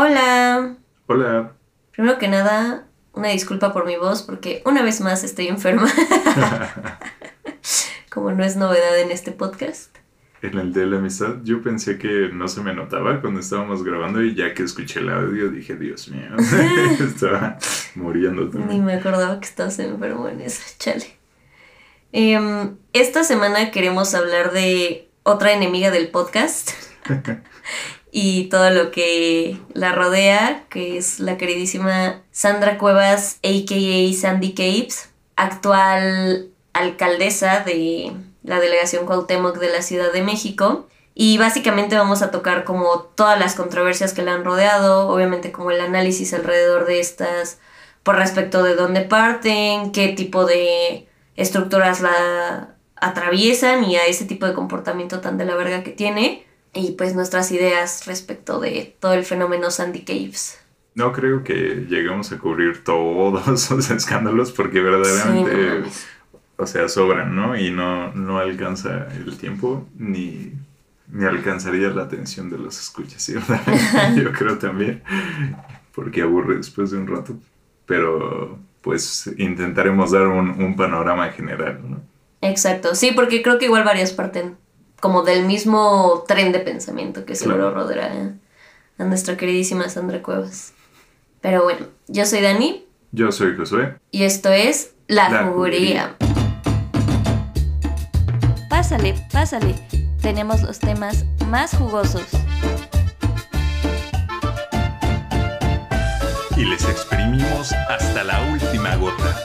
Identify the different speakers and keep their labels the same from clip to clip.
Speaker 1: Hola.
Speaker 2: Hola.
Speaker 1: Primero que nada, una disculpa por mi voz porque una vez más estoy enferma. Como no es novedad en este podcast.
Speaker 2: En el de la amistad yo pensé que no se me notaba cuando estábamos grabando y ya que escuché el audio dije, Dios mío, estaba muriendo
Speaker 1: también. Ni me acordaba que estabas enfermo en esa, chale. Em, esta semana queremos hablar de otra enemiga del podcast y todo lo que la rodea, que es la queridísima Sandra Cuevas, a.k.a. Sandy Capes, actual alcaldesa de la delegación Cuauhtémoc de la Ciudad de México. Y básicamente vamos a tocar como todas las controversias que la han rodeado, obviamente como el análisis alrededor de estas por respecto de dónde parten, qué tipo de estructuras la atraviesan y a ese tipo de comportamiento tan de la verga que tiene y pues nuestras ideas respecto de todo el fenómeno Sandy Caves.
Speaker 2: No creo que lleguemos a cubrir todos esos escándalos porque verdaderamente, o sea, sobran, ¿no? Y no, no alcanza el tiempo ni, ni alcanzaría la atención de los escuchas, ¿sí? Yo creo también, porque aburre después de un rato, pero pues intentaremos dar un, un panorama general, ¿no?
Speaker 1: Exacto, sí, porque creo que igual varias parten como del mismo tren de pensamiento que seguro claro. rodeará a nuestra queridísima Sandra Cuevas. Pero bueno, yo soy Dani.
Speaker 2: Yo soy Josué.
Speaker 1: Y esto es La, La Juguería. Pásale, pásale. Tenemos los temas más jugosos.
Speaker 2: Y les exprimimos hasta la última gota.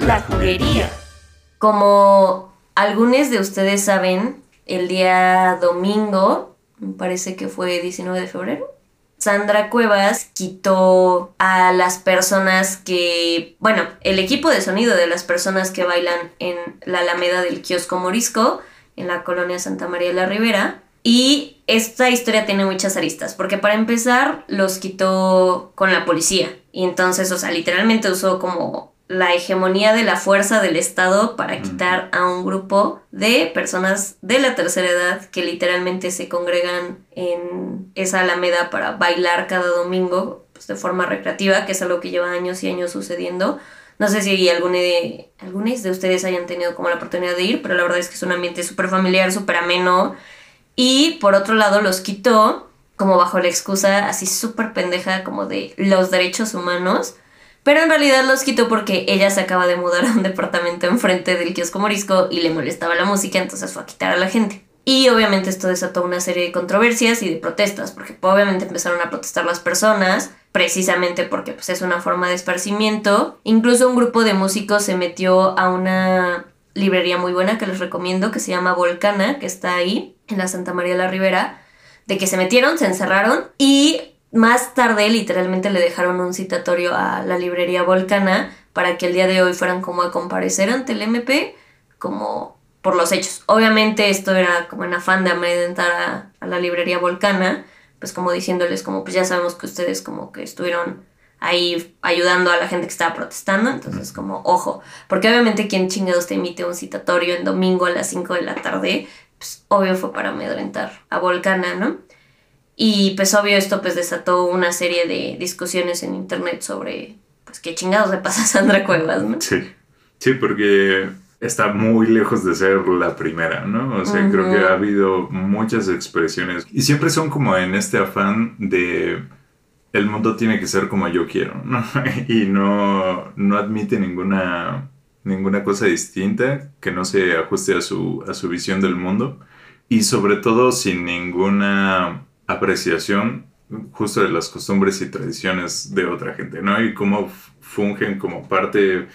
Speaker 1: La Juguería. Como algunos de ustedes saben, el día domingo, me parece que fue 19 de febrero, Sandra Cuevas quitó a las personas que, bueno, el equipo de sonido de las personas que bailan en la Alameda del Kiosco Morisco, en la colonia Santa María de la Ribera. Y esta historia tiene muchas aristas, porque para empezar los quitó con la policía. Y entonces, o sea, literalmente usó como la hegemonía de la fuerza del Estado para quitar a un grupo de personas de la tercera edad que literalmente se congregan en esa alameda para bailar cada domingo pues, de forma recreativa, que es algo que lleva años y años sucediendo. No sé si alguno de, algunos de ustedes hayan tenido como la oportunidad de ir, pero la verdad es que es un ambiente súper familiar, súper ameno. Y por otro lado los quitó como bajo la excusa así súper pendeja como de los derechos humanos pero en realidad los quitó porque ella se acaba de mudar a un departamento enfrente del kiosco morisco y le molestaba la música, entonces fue a quitar a la gente. Y obviamente esto desató una serie de controversias y de protestas, porque obviamente empezaron a protestar las personas, precisamente porque pues, es una forma de esparcimiento. Incluso un grupo de músicos se metió a una librería muy buena que les recomiendo, que se llama Volcana, que está ahí, en la Santa María de la Ribera, de que se metieron, se encerraron y más tarde literalmente le dejaron un citatorio a la librería Volcana para que el día de hoy fueran como a comparecer ante el MP como por los hechos. Obviamente esto era como en afán de amedrentar a, a, la librería Volcana, pues como diciéndoles como pues ya sabemos que ustedes como que estuvieron ahí ayudando a la gente que estaba protestando, entonces como ojo, porque obviamente quien chingados te emite un citatorio en domingo a las 5 de la tarde, pues obvio fue para amedrentar a Volcana, ¿no? Y pues obvio esto pues desató una serie de discusiones en internet sobre pues qué chingados le pasa a Sandra Cuevas, ¿no?
Speaker 2: Sí, sí, porque está muy lejos de ser la primera, ¿no? O sea, creo que ha habido muchas expresiones y siempre son como en este afán de el mundo tiene que ser como yo quiero, ¿no? y no, no admite ninguna, ninguna cosa distinta que no se ajuste a su, a su visión del mundo y sobre todo sin ninguna apreciación justo de las costumbres y tradiciones de otra gente, ¿no? Y cómo fungen como parte,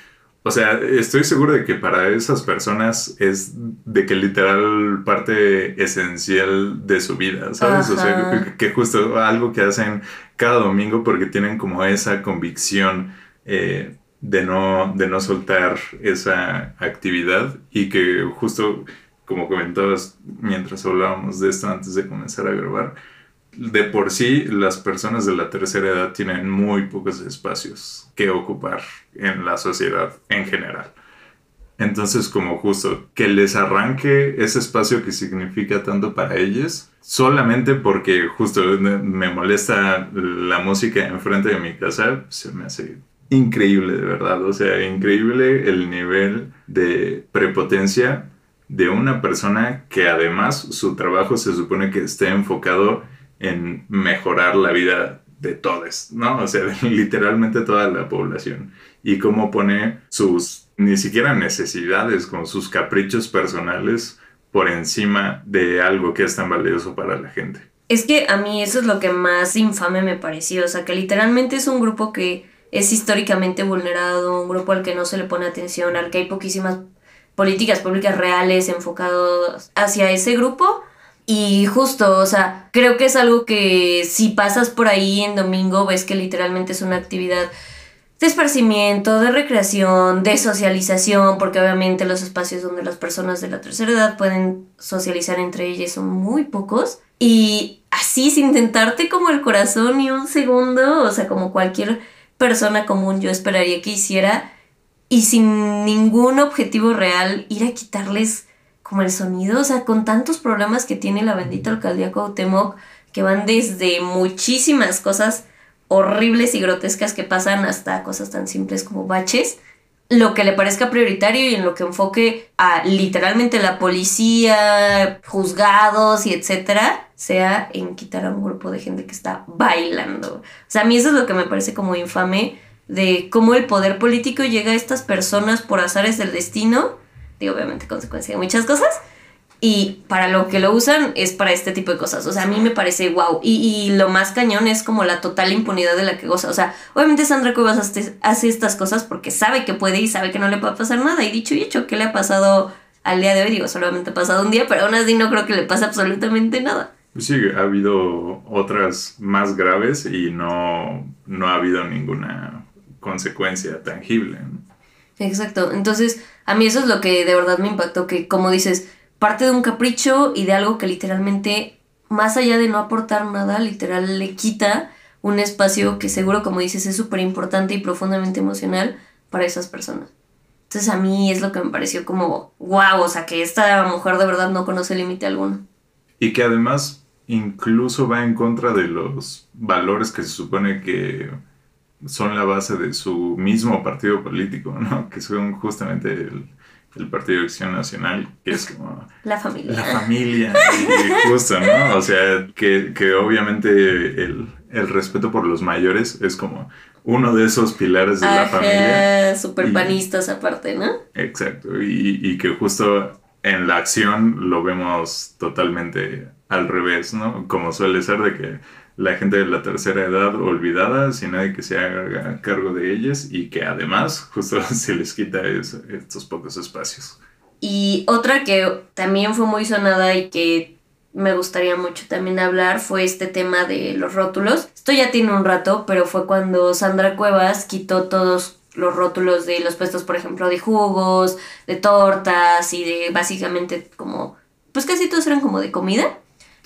Speaker 2: o sea, estoy seguro de que para esas personas es de que literal parte esencial de su vida, ¿sabes? O sea, que, justo algo que hacen cada domingo porque tienen como esa convicción eh, de, no, de no soltar esa actividad y que justo como comentabas mientras hablábamos de esto antes de comenzar a grabar, de por sí las personas de la tercera edad tienen muy pocos espacios que ocupar en la sociedad en general. Entonces, como justo que les arranque ese espacio que significa tanto para ellos, solamente porque justo me molesta la música enfrente de mi casa, se me hace increíble, de verdad. O sea, increíble el nivel de prepotencia de una persona que además su trabajo se supone que esté enfocado en mejorar la vida de todos, ¿no? O sea, literalmente toda la población. Y cómo pone sus, ni siquiera necesidades, con sus caprichos personales por encima de algo que es tan valioso para la gente.
Speaker 1: Es que a mí eso es lo que más infame me pareció, o sea, que literalmente es un grupo que es históricamente vulnerado, un grupo al que no se le pone atención, al que hay poquísimas políticas públicas reales enfocadas hacia ese grupo. Y justo, o sea, creo que es algo que si pasas por ahí en domingo, ves que literalmente es una actividad de esparcimiento, de recreación, de socialización, porque obviamente los espacios donde las personas de la tercera edad pueden socializar entre ellas son muy pocos. Y así, sin tentarte como el corazón ni un segundo, o sea, como cualquier persona común yo esperaría que hiciera, y sin ningún objetivo real, ir a quitarles como el sonido, o sea, con tantos problemas que tiene la bendita alcaldía Cuauhtémoc, que van desde muchísimas cosas horribles y grotescas que pasan hasta cosas tan simples como baches, lo que le parezca prioritario y en lo que enfoque a literalmente la policía, juzgados y etcétera, sea en quitar a un grupo de gente que está bailando. O sea, a mí eso es lo que me parece como infame de cómo el poder político llega a estas personas por azares del destino digo, obviamente consecuencia de muchas cosas. Y para lo que lo usan es para este tipo de cosas. O sea, a mí me parece wow. Y, lo más cañón es como la total impunidad de la que goza. O sea, obviamente Sandra Cuevas hace, estas cosas porque sabe que puede y sabe que no le va a pasar nada. Y dicho y hecho, ¿qué le ha pasado al día de hoy? Digo, solamente ha pasado un día, pero aún así no creo que le pase absolutamente nada.
Speaker 2: Pues sí, ha habido otras más graves y no, no ha habido ninguna consecuencia tangible.
Speaker 1: Exacto. Entonces, a mí eso es lo que de verdad me impactó, que como dices, parte de un capricho y de algo que literalmente, más allá de no aportar nada, literal le quita un espacio que seguro, como dices, es súper importante y profundamente emocional para esas personas. Entonces a mí es lo que me pareció como, wow, o sea, que esta mujer de verdad no conoce límite alguno.
Speaker 2: Y que además incluso va en contra de los valores que se supone que son la base de su mismo partido político, ¿no? Que son justamente el, Partido de Acción Nacional, que es como...
Speaker 1: La familia.
Speaker 2: La familia, y, justo, ¿no? O sea, que, obviamente el, respeto por los mayores es como uno de esos pilares de la familia.
Speaker 1: Super panistas aparte, ¿no?
Speaker 2: Exacto, y, y que justo en la acción lo vemos totalmente al revés, ¿no? Como suele ser de que la gente de la tercera edad olvidada sin nadie que se haga cargo de ellas y que además justo se les quita estos pocos espacios.
Speaker 1: Y otra que también fue muy sonada y que me gustaría mucho también hablar fue este tema de los rótulos. Esto ya tiene un rato, pero fue cuando Sandra Cuevas quitó todos los rótulos de los puestos, por ejemplo, de jugos, de tortas y de básicamente como, pues casi todos eran como de comida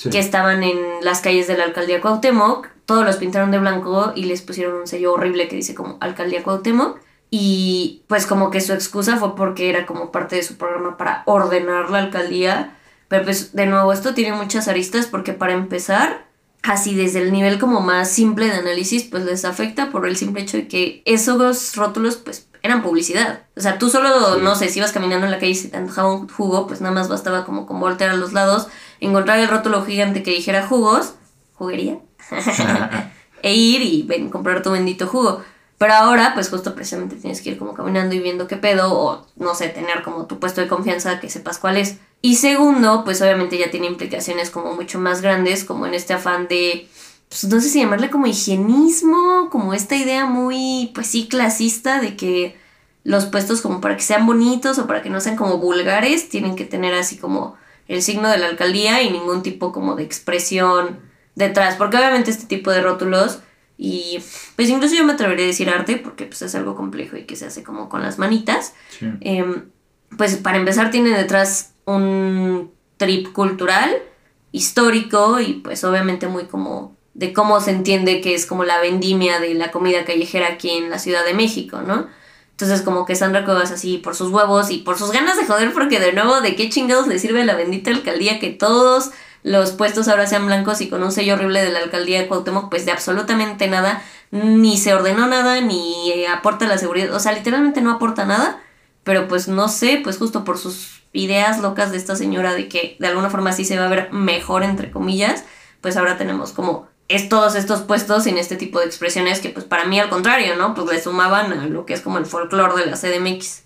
Speaker 1: que estaban en las calles de la alcaldía Cuauhtémoc. Todos los pintaron de blanco y les pusieron un sello horrible que dice como alcaldía Cuauhtémoc. Y pues como que su excusa fue porque era como parte de su programa para ordenar la alcaldía. Pero pues de nuevo esto tiene muchas aristas porque para empezar, así desde el nivel como más simple de análisis, pues les afecta por el simple hecho de que esos rótulos pues eran publicidad. O sea, tú solo, no sé, si ibas caminando en la calle y se te antojaba un jugo, pues nada más bastaba como con voltear a los lados encontrar el rótulo gigante que dijera jugos, juguería, e ir y ven, comprar tu bendito jugo. Pero ahora, pues justo precisamente tienes que ir como caminando y viendo qué pedo, o no sé, tener como tu puesto de confianza que sepas cuál es. Y segundo, pues obviamente ya tiene implicaciones como mucho más grandes, como en este afán de, pues no sé si llamarle como higienismo, como esta idea muy, pues sí, clasista de que los puestos como para que sean bonitos o para que no sean como vulgares, tienen que tener así como el signo de la alcaldía y ningún tipo como de expresión detrás, porque obviamente este tipo de rótulos y pues incluso yo me atrevería a decir arte porque pues es algo complejo y que se hace como con las manitas. Em, pues para empezar tiene detrás un trip cultural, histórico y pues obviamente muy como de cómo se entiende que es como la vendimia de la comida callejera aquí en la Ciudad de México, ¿no? Entonces como que Sandra Cuevas así por sus huevos y por sus ganas de joder porque de nuevo de qué chingados le sirve la bendita alcaldía que todos los puestos ahora sean blancos y con un sello horrible de la alcaldía de Cuauhtémoc pues de absolutamente nada, ni se ordenó nada, ni aporta la seguridad, o sea, literalmente no aporta nada, pero pues no sé, pues justo por sus ideas locas de esta señora de que de alguna forma sí se va a ver mejor entre comillas, pues ahora tenemos como es todos estos puestos sin este tipo de expresiones que pues para mí al contrario, ¿no? Pues le sumaban a lo que es como el folclore de la CDMX.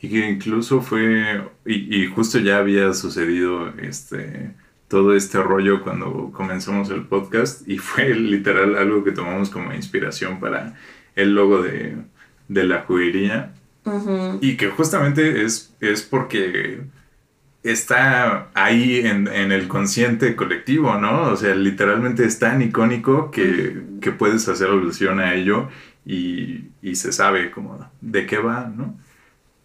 Speaker 2: Y que incluso fue, y, justo ya había sucedido este, todo este rollo cuando comenzamos el podcast y fue literal algo que tomamos como inspiración para el logo de, la juguería. Y que justamente es, es porque está ahí en, el consciente colectivo, ¿no? O sea, literalmente es tan icónico que, puedes hacer alusión a ello y, se sabe como de qué va, ¿no?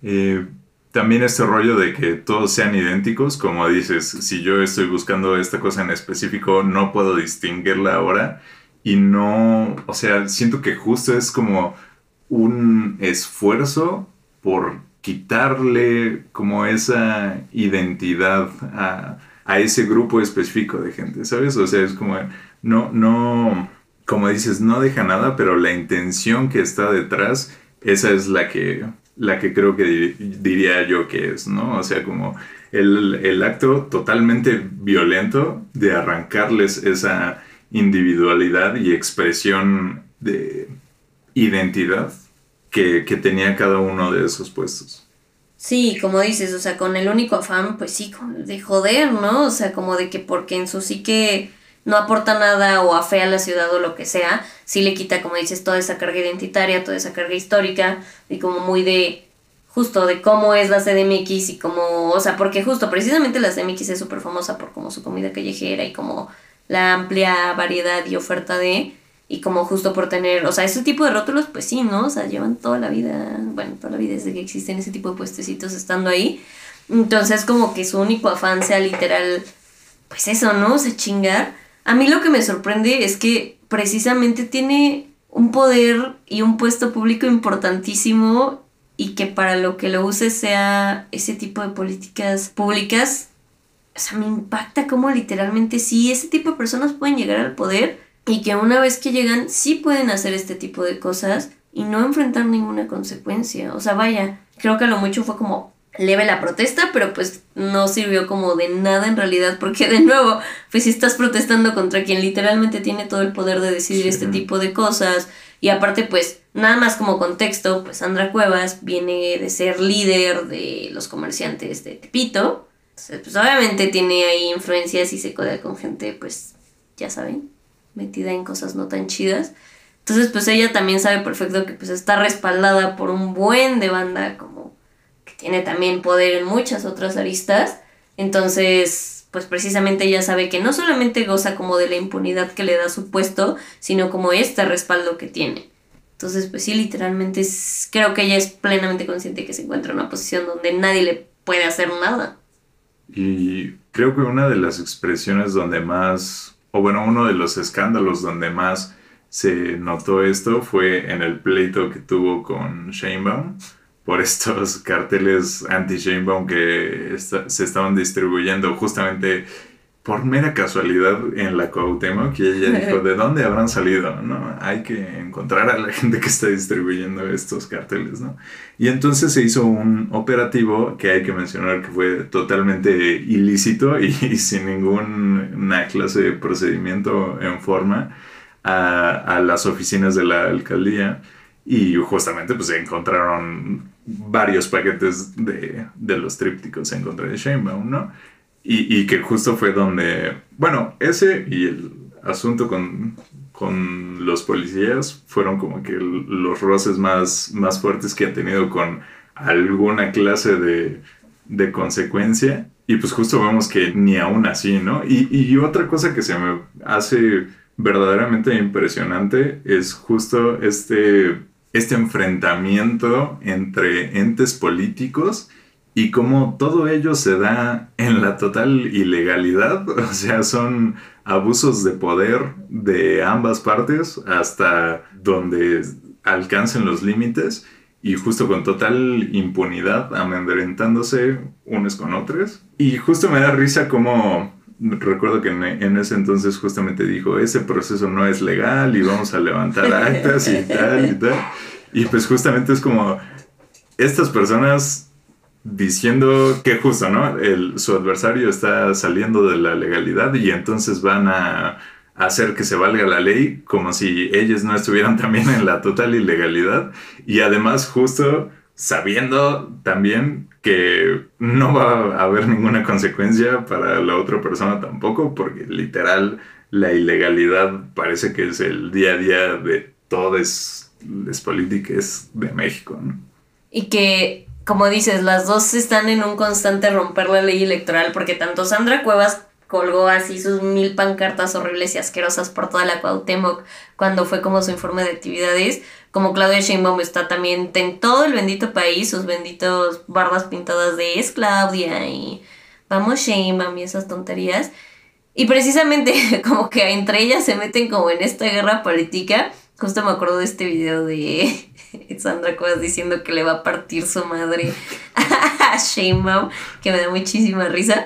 Speaker 2: Eh, también este rollo de que todos sean idénticos, como dices, si yo estoy buscando esta cosa en específico, no puedo distinguirla ahora y no, o sea, siento que justo es como un esfuerzo por quitarle como esa identidad a, ese grupo específico de gente, ¿sabes? O sea, es como, no, no, como dices, no deja nada, pero la intención que está detrás, esa es la que, la que creo que diría yo que es, ¿no? O sea, como el, el acto totalmente violento de arrancarles esa individualidad y expresión de identidad que, tenía cada uno de esos puestos.
Speaker 1: Sí, como dices, o sea, con el único afán, pues sí, de joder, ¿no? O sea, como de que porque en su sí que no aporta nada o afea a la ciudad o lo que sea, sí le quita, como dices, toda esa carga identitaria, toda esa carga histórica y como muy de, justo de cómo es la CDMX y como, o sea, porque justo precisamente la CDMX es súper famosa por como su comida callejera y como la amplia variedad y oferta de, y como justo por tener, o sea, ese tipo de rótulos, pues sí, ¿no? O sea, llevan toda la vida, bueno, toda la vida desde que existen ese tipo de puestecitos estando ahí. Entonces, como que su único afán sea literal, pues eso, ¿no? O sea, chingar. A mí lo que me sorprende es que precisamente tiene un poder y un puesto público importantísimo y que para lo que lo use sea ese tipo de políticas públicas. O sea, me impacta como literalmente sí, ese tipo de personas pueden llegar al poder y que una vez que llegan sí pueden hacer este tipo de cosas y no enfrentar ninguna consecuencia. O sea, vaya, creo que a lo mucho fue como leve la protesta, pero pues no sirvió como de nada en realidad, porque de nuevo, pues si estás protestando contra quien literalmente tiene todo el poder de decidir este tipo de cosas, y aparte pues nada más como contexto, pues Sandra Cuevas viene de ser líder de los comerciantes de Tepito, entonces pues obviamente tiene ahí influencias y se codea con gente pues ya saben, metida en cosas no tan chidas. Entonces, pues ella también sabe perfecto que pues está respaldada por un buen de banda como que tiene también poder en muchas otras aristas. Entonces, pues precisamente ella sabe que no solamente goza como de la impunidad que le da su puesto, sino como este respaldo que tiene. Entonces, pues sí, literalmente creo que ella es plenamente consciente que se encuentra en una posición donde nadie le puede hacer nada.
Speaker 2: Y creo que una de las expresiones donde más o bueno, uno de los escándalos donde más se notó esto fue en el pleito que tuvo con Sheinbaum por estos carteles anti-Sheinbaum que se estaban distribuyendo justamente por mera casualidad en la Cuauhtémoc que ella dijo, ¿de dónde habrán salido? ¿no? Hay que encontrar a la gente que está distribuyendo estos carteles, ¿no? Y entonces se hizo un operativo que hay que mencionar que fue totalmente ilícito y, sin ninguna clase de procedimiento en forma a, a, las oficinas de la alcaldía y justamente pues se encontraron varios paquetes de, de los trípticos en contra de Sheinbaum, ¿no? Y, que justo fue donde, bueno, ese y el asunto con, con los policías fueron como que los roces más, más fuertes que han tenido con alguna clase de, de consecuencia. Y pues justo vemos que ni aún así, ¿no? Y, y, otra cosa que se me hace verdaderamente impresionante es justo este, este enfrentamiento entre entes políticos y como todo ello se da en la total ilegalidad, o sea, son abusos de poder de ambas partes hasta donde alcancen los límites y justo con total impunidad, amedrentándose unos con otros. Y justo me da risa como recuerdo que en, ese entonces justamente dijo, ese proceso no es legal y vamos a levantar actas y tal y tal. Y pues justamente es como estas personas diciendo que justo, ¿no? El, su adversario está saliendo de la legalidad y entonces van a hacer que se valga la ley como si ellos no estuvieran también en la total ilegalidad y además justo sabiendo también que no va a haber ninguna consecuencia para la otra persona tampoco porque literal la ilegalidad parece que es el día a día de todas las políticas de México.
Speaker 1: Y que, como dices, las dos están en un constante romper la ley electoral porque tanto Sandra Cuevas colgó así sus mil pancartas horribles y asquerosas por toda la Cuauhtémoc cuando fue como su informe de actividades, como Claudia Sheinbaum está también en todo el bendito país, sus benditos bardas pintadas de es Claudia y vamos Sheinbaum y esas tonterías. Y precisamente como que entre ellas se meten como en esta guerra política. Justo me acuerdo de este video de Sandra Cuevas diciendo que le va a partir su madre a Sheinbaum, que me da muchísima risa.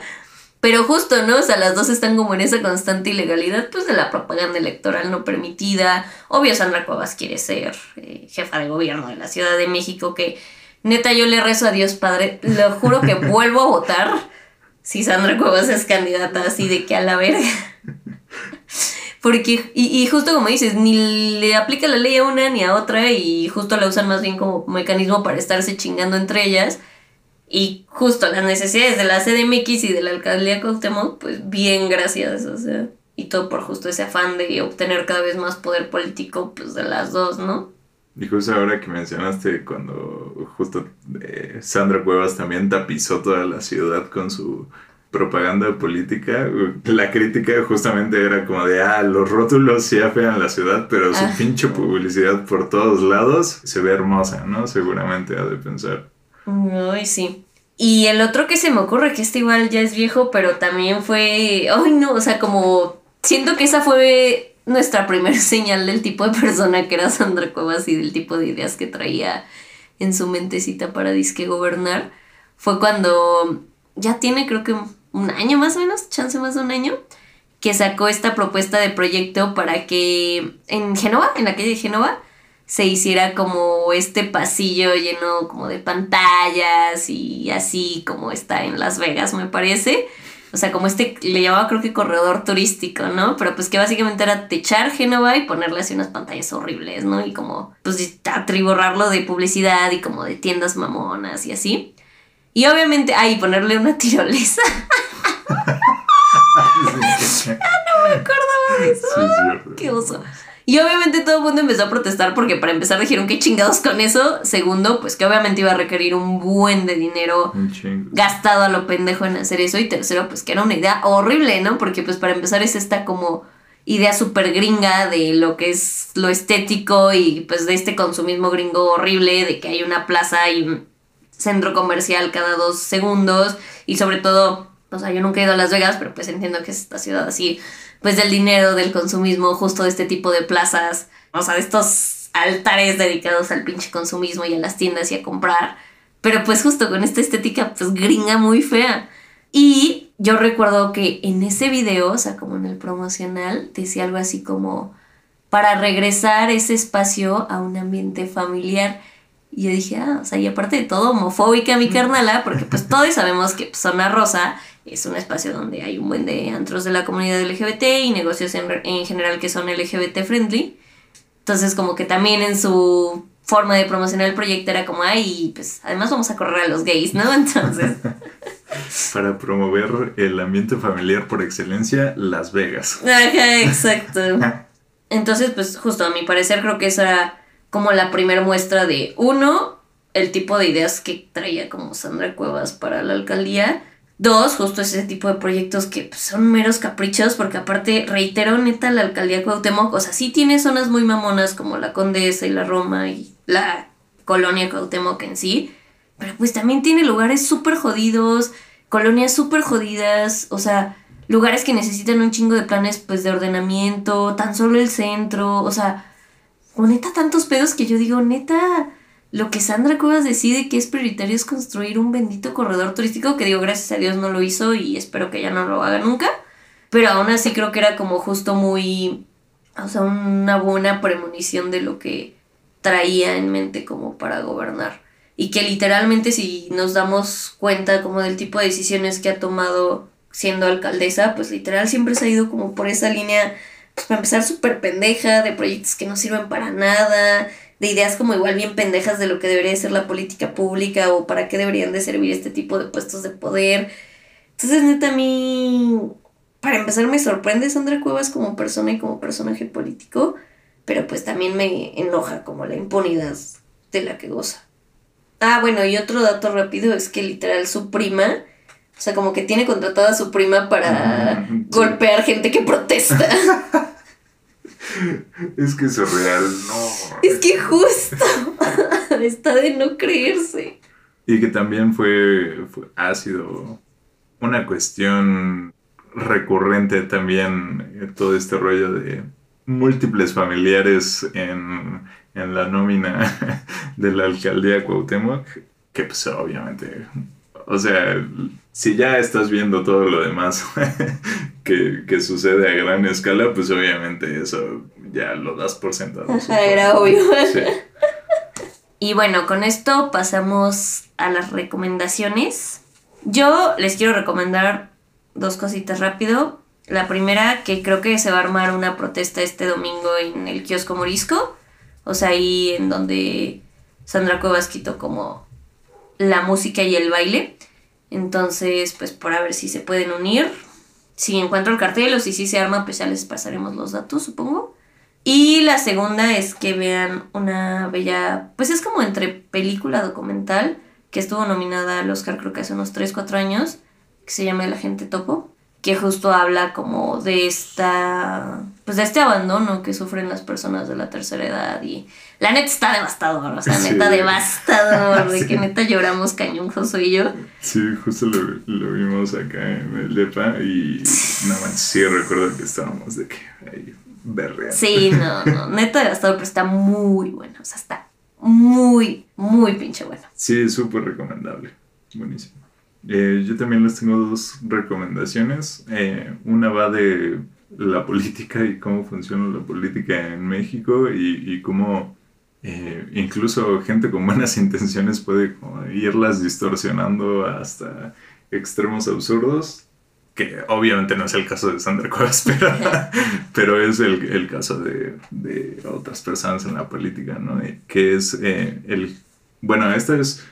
Speaker 1: Pero justo, ¿no? O sea, las dos están como en esa constante ilegalidad, pues de la propaganda electoral no permitida. Obvio, Sandra Cuevas quiere ser eh, jefa de gobierno de la Ciudad de México, que neta yo le rezo a Dios Padre, lo juro que vuelvo a votar si Sandra Cuevas es candidata así de que a la verga. Porque, y, y, justo como dices, ni le aplica la ley a una ni a otra y justo la usan más bien como mecanismo para estarse chingando entre ellas. Y justo las necesidades de la CDMX y de la alcaldía Cuauhtémoc, pues bien gracias, o sea, y todo por justo ese afán de obtener cada vez más poder político, pues de las dos, ¿no?
Speaker 2: Y justo ahora que mencionaste cuando justo eh, Sandra Cuevas también tapizó toda la ciudad con su propaganda política, la crítica justamente era como de, ah, los rótulos sí afean la ciudad, pero su ah. pinche publicidad por todos lados se ve hermosa, ¿no? Seguramente ha de pensar.
Speaker 1: Ay, sí. Y el otro que se me ocurre, que este igual ya es viejo, pero también fue. Ay, no, o sea, como. Siento que esa fue nuestra primera señal del tipo de persona que era Sandra Cuevas y del tipo de ideas que traía en su mentecita para disque gobernar. Fue cuando ya tiene, creo que un año más o menos, chance más de un año, que sacó esta propuesta de proyecto para que en Génova, en la calle de Génova, se hiciera como este pasillo lleno como de pantallas y así como está en Las Vegas, me parece. O sea, como este, le llamaba creo que corredor turístico, ¿no? Pero pues que básicamente era techar Génova y ponerle así unas pantallas horribles, ¿no? Y como, pues atriborrarlo de publicidad y como de tiendas mamonas y así. Y obviamente, ahí ponerle una tirolesa. ah, no me acordaba de eso. Qué oso. Y obviamente todo el mundo empezó a protestar porque para empezar dijeron que chingados con eso. Segundo, pues que obviamente iba a requerir un buen de dinero gastado a lo pendejo en hacer eso. Y tercero, pues que era una idea horrible, ¿no? Porque pues para empezar es esta como idea súper gringa de lo que es lo estético y pues de este consumismo gringo horrible, de que hay una plaza y centro comercial cada dos segundos y sobre todo, o sea, yo nunca he ido a Las Vegas, pero pues entiendo que es esta ciudad así pues del dinero, del consumismo, justo de este tipo de plazas, o sea, de estos altares dedicados al pinche consumismo y a las tiendas y a comprar, pero pues justo con esta estética pues gringa muy fea. Y yo recuerdo que en ese video, o sea, como en el promocional, decía algo así como para regresar ese espacio a un ambiente familiar. Y yo dije, ah, o sea, y aparte de todo, homofóbica mi carnala, porque pues todos sabemos que Zona Rosa es un espacio donde hay un buen de antros de la comunidad LGBT y negocios en, en general que son LGBT friendly. Entonces como que también en su forma de promocionar el proyecto era como, ay, pues además vamos a correr a los gays, ¿no? Entonces...
Speaker 2: Para promover el ambiente familiar por excelencia, Las Vegas.
Speaker 1: Ajá, exacto. Entonces, pues justo a mi parecer creo que esa era como la primera muestra de, uno, el tipo de ideas que traía como Sandra Cuevas para la alcaldía. Dos, justo ese tipo de proyectos que pues, son meros caprichos, porque aparte, reitero, neta, la alcaldía Cuauhtémoc, o sea, sí tiene zonas muy mamonas como la Condesa y la Roma y la colonia Cuauhtémoc en sí, pero pues también tiene lugares súper jodidos, colonias súper jodidas, o sea, lugares que necesitan un chingo de planes pues de ordenamiento, tan solo el centro, o sea, o neta tantos pedos que yo digo, neta, lo que Sandra Cuevas decide que es prioritario es construir un bendito corredor turístico, que digo, gracias a Dios no lo hizo y espero que ya no lo haga nunca. Pero aún así creo que era como justo muy, o sea, una buena premonición de lo que traía en mente como para gobernar. Y que literalmente si nos damos cuenta como del tipo de decisiones que ha tomado siendo alcaldesa, pues literal siempre se ha ido como por esa línea, para empezar súper pendeja, de proyectos que no sirven para nada, de ideas como igual bien pendejas de lo que debería ser la política pública o para qué deberían de servir este tipo de puestos de poder. Entonces, neta, a mí, para empezar, me sorprende Sandra Cuevas como persona y como personaje político, pero pues también me enoja como la impunidad de la que goza. Ah, bueno, y otro dato rápido es que literal su prima, o sea, como que tiene contratada a su prima para golpear gente que protesta.
Speaker 2: es que es real, no.
Speaker 1: Es que justo está de no creerse.
Speaker 2: Y que también fue, ha sido una cuestión recurrente también eh, todo este rollo de múltiples familiares en, en la nómina de la alcaldía Cuauhtémoc, que pues obviamente o sea, si ya estás viendo todo lo demás que, sucede a gran escala, pues obviamente eso ya lo das por sentado.
Speaker 1: era obvio. Y bueno, con esto pasamos a las recomendaciones. Yo les quiero recomendar dos cositas rápido. La primera, que creo que se va a armar una protesta este domingo en el kiosco Morisco. O sea, ahí en donde Sandra Cuevas quitó como la música y el baile. Entonces, pues por a ver si se pueden unir. Si encuentro el cartel o si sí se arma, pues ya les pasaremos los datos, supongo. Y la segunda es que vean una bella, pues es como entre película documental, que estuvo nominada al Oscar creo que hace unos 3, 4 años, que se llama El Agente Topo que justo habla como de esta, pues de este abandono que sufren las personas de la tercera edad y la neta está devastador, o sea, neta devastador, de que neta lloramos cañón Josué y yo.
Speaker 2: Sí, justo lo, lo, vimos acá en el DEPA y no manches, sí recuerdo que estábamos de que ahí berreando.
Speaker 1: Sí, no, no, neta devastador, pero está muy bueno, o sea, está muy, muy pinche bueno.
Speaker 2: Sí, súper recomendable, buenísimo. Eh, yo también les tengo dos recomendaciones. Eh, una va de la política y cómo funciona la política en México y, cómo eh, incluso gente con buenas intenciones puede irlas distorsionando hasta extremos absurdos, que obviamente no es el caso de Sandra Cuevas, pero, es el, caso de, de, otras personas en la política, ¿no? Que es el... Bueno, esta es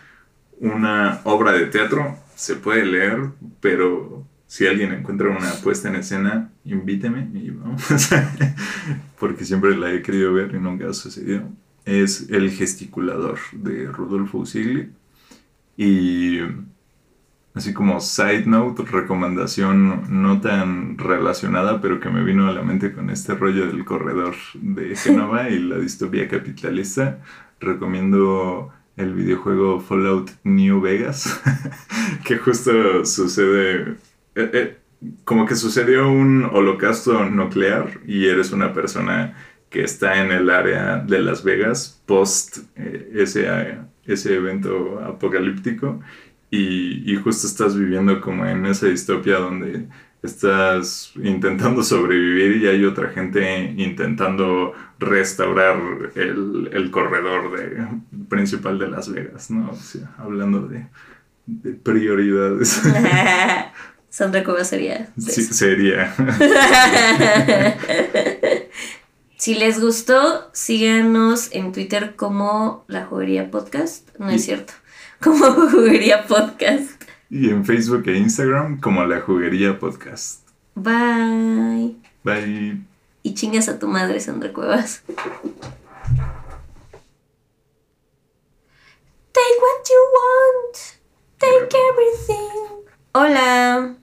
Speaker 2: una obra de teatro se puede leer, pero si alguien encuentra una puesta en escena, invíteme y vamos. Porque siempre la he querido ver y nunca ha sucedido. Es El gesticulador de Rodolfo Usigli. Y así como side note, recomendación no tan relacionada, pero que me vino a la mente con este rollo del corredor de Genova y la distopía capitalista, recomiendo el videojuego Fallout New Vegas, que justo sucede, eh, eh, como que sucedió un holocausto nuclear y eres una persona que está en el área de Las Vegas post eh, ese, ese evento apocalíptico y, y justo estás viviendo como en esa distopia donde estás intentando sobrevivir y hay otra gente intentando restaurar el, corredor de, principal de Las Vegas, ¿no? hablando de, prioridades.
Speaker 1: Sandra Cueva sería.
Speaker 2: Sí, sería.
Speaker 1: si les gustó, síganos en Twitter como La Juguería Podcast. No es cierto. Como Juguería Podcast.
Speaker 2: Y en Facebook e Instagram como La Juguería Podcast.
Speaker 1: Bye.
Speaker 2: Bye.
Speaker 1: Y chingas a tu madre, Sandra Cuevas. Take what you want. Take everything. Hola.